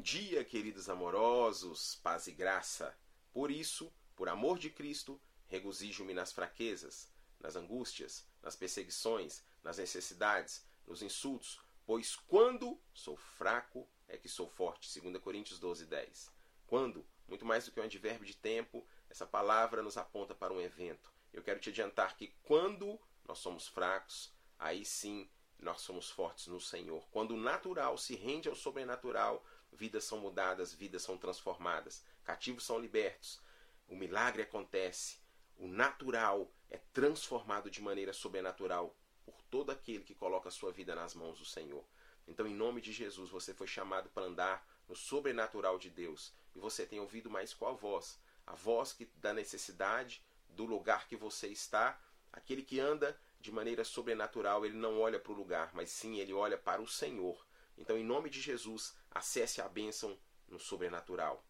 dia, queridos amorosos, paz e graça. Por isso, por amor de Cristo, regozijo-me nas fraquezas, nas angústias, nas perseguições, nas necessidades, nos insultos, pois quando sou fraco é que sou forte. 2 Coríntios 12, 10. Quando, muito mais do que um advérbio de tempo, essa palavra nos aponta para um evento. Eu quero te adiantar que quando nós somos fracos, aí sim nós somos fortes no Senhor. Quando o natural se rende ao sobrenatural, vidas são mudadas, vidas são transformadas, cativos são libertos, o milagre acontece, o natural é transformado de maneira sobrenatural por todo aquele que coloca a sua vida nas mãos do Senhor. Então, em nome de Jesus, você foi chamado para andar no sobrenatural de Deus. E você tem ouvido mais qual voz? A voz que da necessidade do lugar que você está. Aquele que anda de maneira sobrenatural, ele não olha para o lugar, mas sim ele olha para o Senhor. Então, em nome de Jesus, acesse a bênção no sobrenatural.